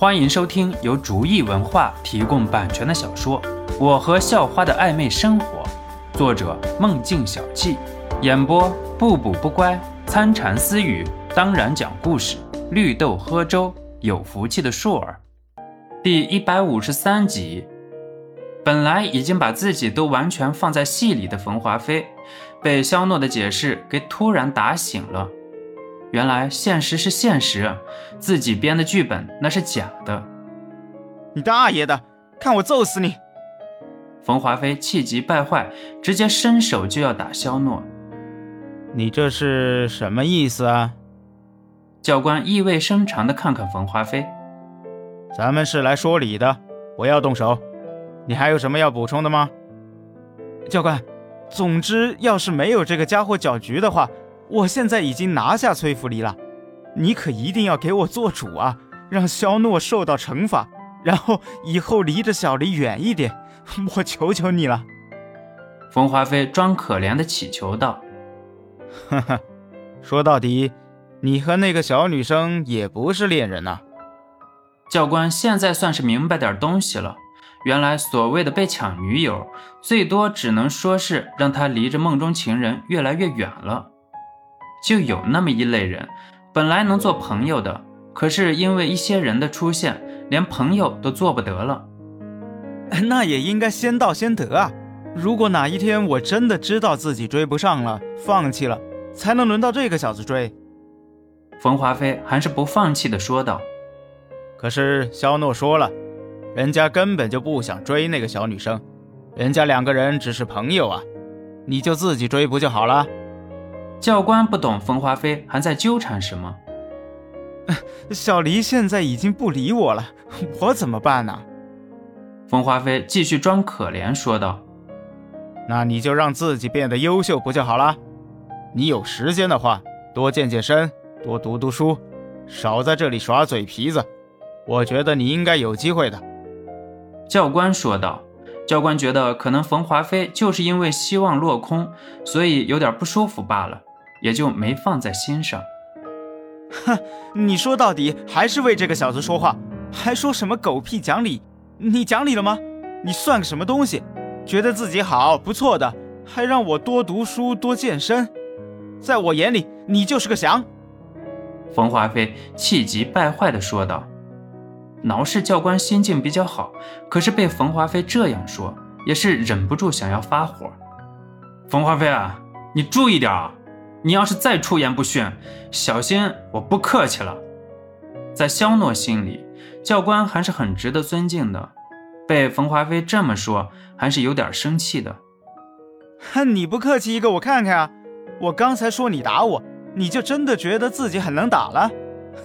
欢迎收听由竹意文化提供版权的小说《我和校花的暧昧生活》，作者梦境小憩，演播不补不乖、参禅私语，当然讲故事，绿豆喝粥，有福气的硕儿。第一百五十三集。本来已经把自己都完全放在戏里的冯华飞，被肖诺的解释给突然打醒了。原来现实是现实，自己编的剧本那是假的。你大爷的！看我揍死你！冯华飞气急败坏，直接伸手就要打肖诺。你这是什么意思啊？教官意味深长地看看冯华飞。咱们是来说理的，不要动手。你还有什么要补充的吗，教官？总之，要是没有这个家伙搅局的话，我现在已经拿下崔福离了。你可一定要给我做主啊，让肖诺受到惩罚，然后以后离着小黎远一点，我求求你了。冯华飞装可怜的乞求道：“哈哈，说到底，你和那个小女生也不是恋人呐。”教官现在算是明白点东西了。原来所谓的被抢女友，最多只能说是让他离着梦中情人越来越远了。就有那么一类人，本来能做朋友的，可是因为一些人的出现，连朋友都做不得了。那也应该先到先得啊！如果哪一天我真的知道自己追不上了，放弃了，才能轮到这个小子追。冯华飞还是不放弃的说道。可是肖诺说了。人家根本就不想追那个小女生，人家两个人只是朋友啊，你就自己追不就好了？教官不懂冯华飞还在纠缠什么。小黎现在已经不理我了，我怎么办呢？冯华飞继续装可怜说道：“那你就让自己变得优秀不就好了？你有时间的话，多健健身，多读读书，少在这里耍嘴皮子。我觉得你应该有机会的。”教官说道：“教官觉得可能冯华飞就是因为希望落空，所以有点不舒服罢了，也就没放在心上。”哼，你说到底还是为这个小子说话，还说什么狗屁讲理？你讲理了吗？你算个什么东西？觉得自己好不错的，还让我多读书多健身，在我眼里你就是个翔。”冯华飞气急败坏地说道。挠氏教官心境比较好，可是被冯华飞这样说，也是忍不住想要发火。冯华飞啊，你注意点啊！你要是再出言不逊，小心我不客气了。在肖诺心里，教官还是很值得尊敬的，被冯华飞这么说，还是有点生气的。哼，你不客气一个，我看看啊！我刚才说你打我，你就真的觉得自己很能打了？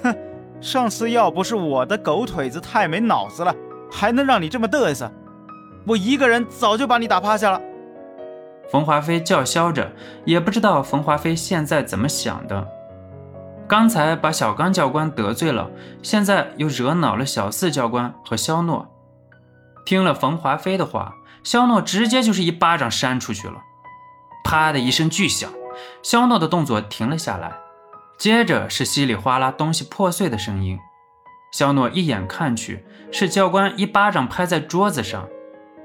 哼！上次要不是我的狗腿子太没脑子了，还能让你这么嘚瑟？我一个人早就把你打趴下了。冯华飞叫嚣着，也不知道冯华飞现在怎么想的。刚才把小刚教官得罪了，现在又惹恼了小四教官和肖诺。听了冯华飞的话，肖诺直接就是一巴掌扇出去了，啪的一声巨响，肖诺的动作停了下来。接着是稀里哗啦东西破碎的声音，肖诺一眼看去，是教官一巴掌拍在桌子上，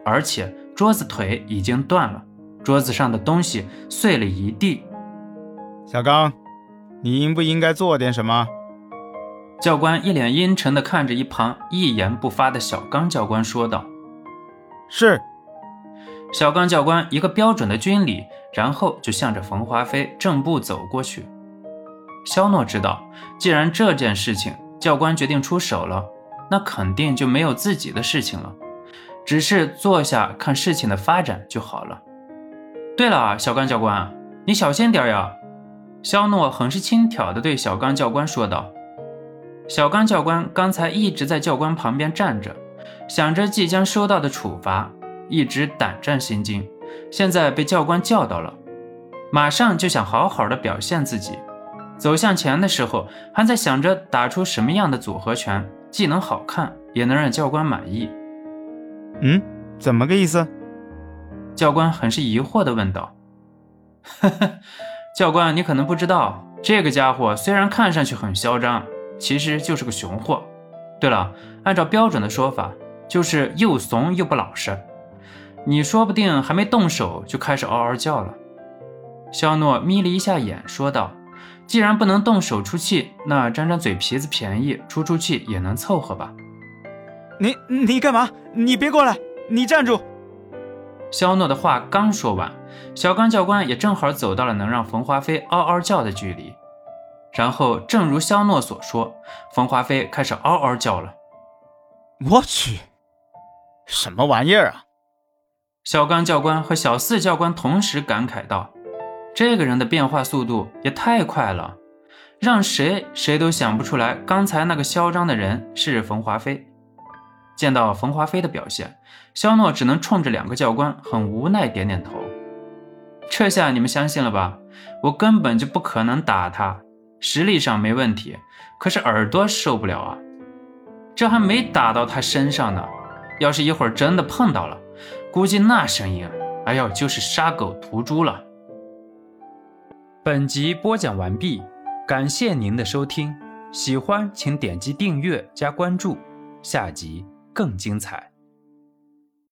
而且桌子腿已经断了，桌子上的东西碎了一地。小刚，你应不应该做点什么？教官一脸阴沉地看着一旁一言不发的小刚教官说道：“是。”小刚教官一个标准的军礼，然后就向着冯华飞正步走过去。肖诺知道，既然这件事情教官决定出手了，那肯定就没有自己的事情了，只是坐下看事情的发展就好了。对了，小刚教官，你小心点呀！肖诺很是轻佻地对小刚教官说道。小刚教官刚才一直在教官旁边站着，想着即将收到的处罚，一直胆战心惊。现在被教官叫到了，马上就想好好的表现自己。走向前的时候，还在想着打出什么样的组合拳，既能好看，也能让教官满意。嗯，怎么个意思？教官很是疑惑地问道。呵呵，教官，你可能不知道，这个家伙虽然看上去很嚣张，其实就是个熊货。对了，按照标准的说法，就是又怂又不老实。你说不定还没动手就开始嗷嗷叫了。肖诺眯了一下眼，说道：“既然不能动手出气，那沾沾嘴皮子便宜，出出气也能凑合吧？”你你干嘛？你别过来！你站住！肖诺的话刚说完，小刚教官也正好走到了能让冯华飞嗷嗷叫的距离。然后，正如肖诺所说，冯华飞开始嗷嗷叫了。我去，什么玩意儿啊！小刚教官和小四教官同时感慨道：“这个人的变化速度也太快了，让谁谁都想不出来，刚才那个嚣张的人是冯华飞。”见到冯华飞的表现，肖诺只能冲着两个教官很无奈点点头。这下你们相信了吧？我根本就不可能打他，实力上没问题，可是耳朵受不了啊！这还没打到他身上呢，要是一会儿真的碰到了，估计那声音，哎呦，就是杀狗屠猪了。本集播讲完毕，感谢您的收听，喜欢请点击订阅加关注，下集。更精彩。